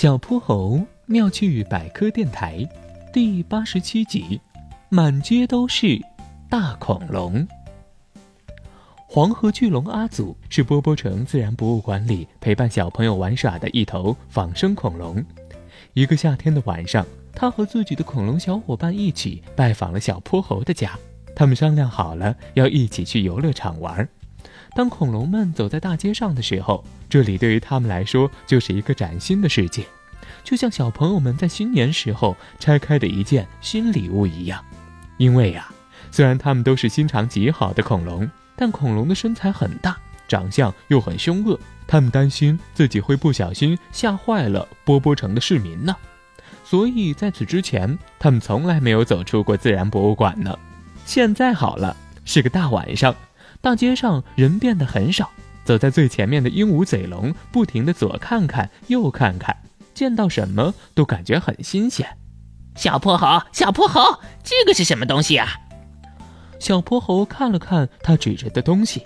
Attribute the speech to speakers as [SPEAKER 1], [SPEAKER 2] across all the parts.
[SPEAKER 1] 小泼猴妙趣百科电台第八十七集：满街都是大恐龙。黄河巨龙阿祖是波波城自然博物馆里陪伴小朋友玩耍的一头仿生恐龙。一个夏天的晚上，他和自己的恐龙小伙伴一起拜访了小泼猴的家。他们商量好了要一起去游乐场玩。当恐龙们走在大街上的时候，这里对于他们来说就是一个崭新的世界，就像小朋友们在新年时候拆开的一件新礼物一样。因为呀，虽然他们都是心肠极好的恐龙，但恐龙的身材很大，长相又很凶恶，他们担心自己会不小心吓坏了波波城的市民呢。所以在此之前，他们从来没有走出过自然博物馆呢。现在好了，是个大晚上。大街上人变得很少，走在最前面的鹦鹉嘴龙不停地左看看右看看，见到什么都感觉很新鲜。
[SPEAKER 2] 小泼猴，小泼猴，这个是什么东西啊？
[SPEAKER 1] 小泼猴看了看他指着的东西，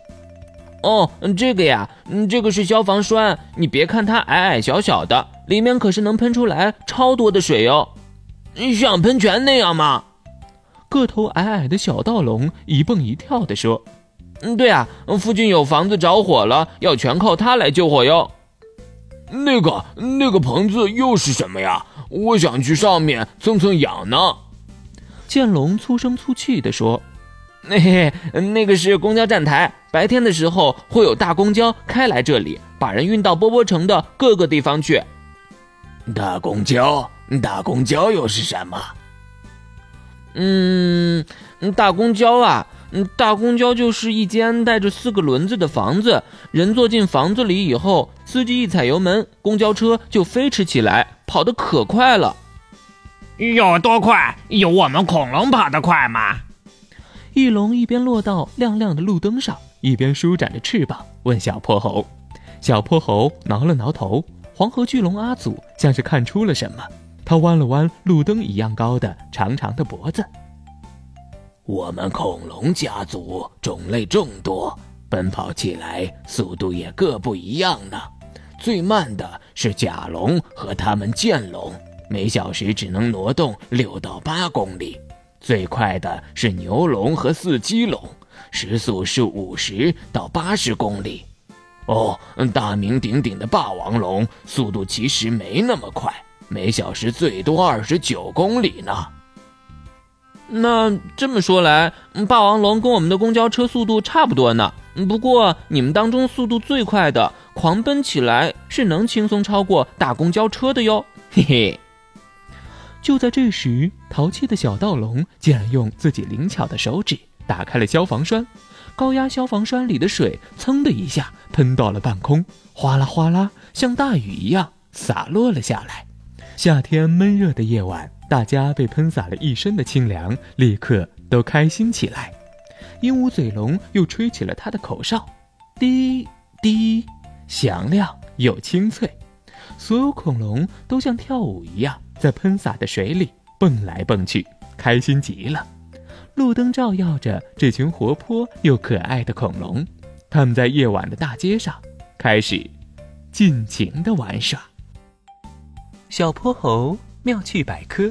[SPEAKER 3] 哦，这个呀，这个是消防栓。你别看它矮矮小小的，里面可是能喷出来超多的水哟。
[SPEAKER 2] 像喷泉那样吗？
[SPEAKER 1] 个头矮矮的小盗龙一蹦一跳地说。
[SPEAKER 3] 嗯，对啊，附近有房子着火了，要全靠它来救火哟。
[SPEAKER 4] 那个那个棚子又是什么呀？我想去上面蹭蹭痒呢。
[SPEAKER 1] 剑龙粗声粗气地说：“
[SPEAKER 3] 嘿嘿，那个是公交站台，白天的时候会有大公交开来这里，把人运到波波城的各个地方去。”
[SPEAKER 4] 大公交，大公交又是什么？
[SPEAKER 3] 嗯，大公交啊。嗯，大公交就是一间带着四个轮子的房子，人坐进房子里以后，司机一踩油门，公交车就飞驰起来，跑得可快了。
[SPEAKER 2] 有多快？有我们恐龙跑得快吗？
[SPEAKER 1] 翼龙一边落到亮亮的路灯上，一边舒展着翅膀，问小泼猴。小泼猴挠了挠头。黄河巨龙阿祖像是看出了什么，他弯了弯路灯一样高的长长的脖子。
[SPEAKER 4] 我们恐龙家族种类众多，奔跑起来速度也各不一样呢。最慢的是甲龙和它们剑龙，每小时只能挪动六到八公里；最快的是牛龙和四脊龙，时速是五十到八十公里。哦，大名鼎鼎的霸王龙速度其实没那么快，每小时最多二十九公里呢。
[SPEAKER 3] 那这么说来，霸王龙跟我们的公交车速度差不多呢。不过你们当中速度最快的，狂奔起来是能轻松超过大公交车的哟。嘿嘿。
[SPEAKER 1] 就在这时，淘气的小盗龙竟然用自己灵巧的手指打开了消防栓，高压消防栓里的水噌的一下喷到了半空，哗啦哗啦，像大雨一样洒落了下来。夏天闷热的夜晚。大家被喷洒了一身的清凉，立刻都开心起来。鹦鹉嘴龙又吹起了它的口哨，滴滴，响亮又清脆。所有恐龙都像跳舞一样，在喷洒的水里蹦来蹦去，开心极了。路灯照耀着这群活泼又可爱的恐龙，他们在夜晚的大街上开始尽情的玩耍。小泼猴妙趣百科。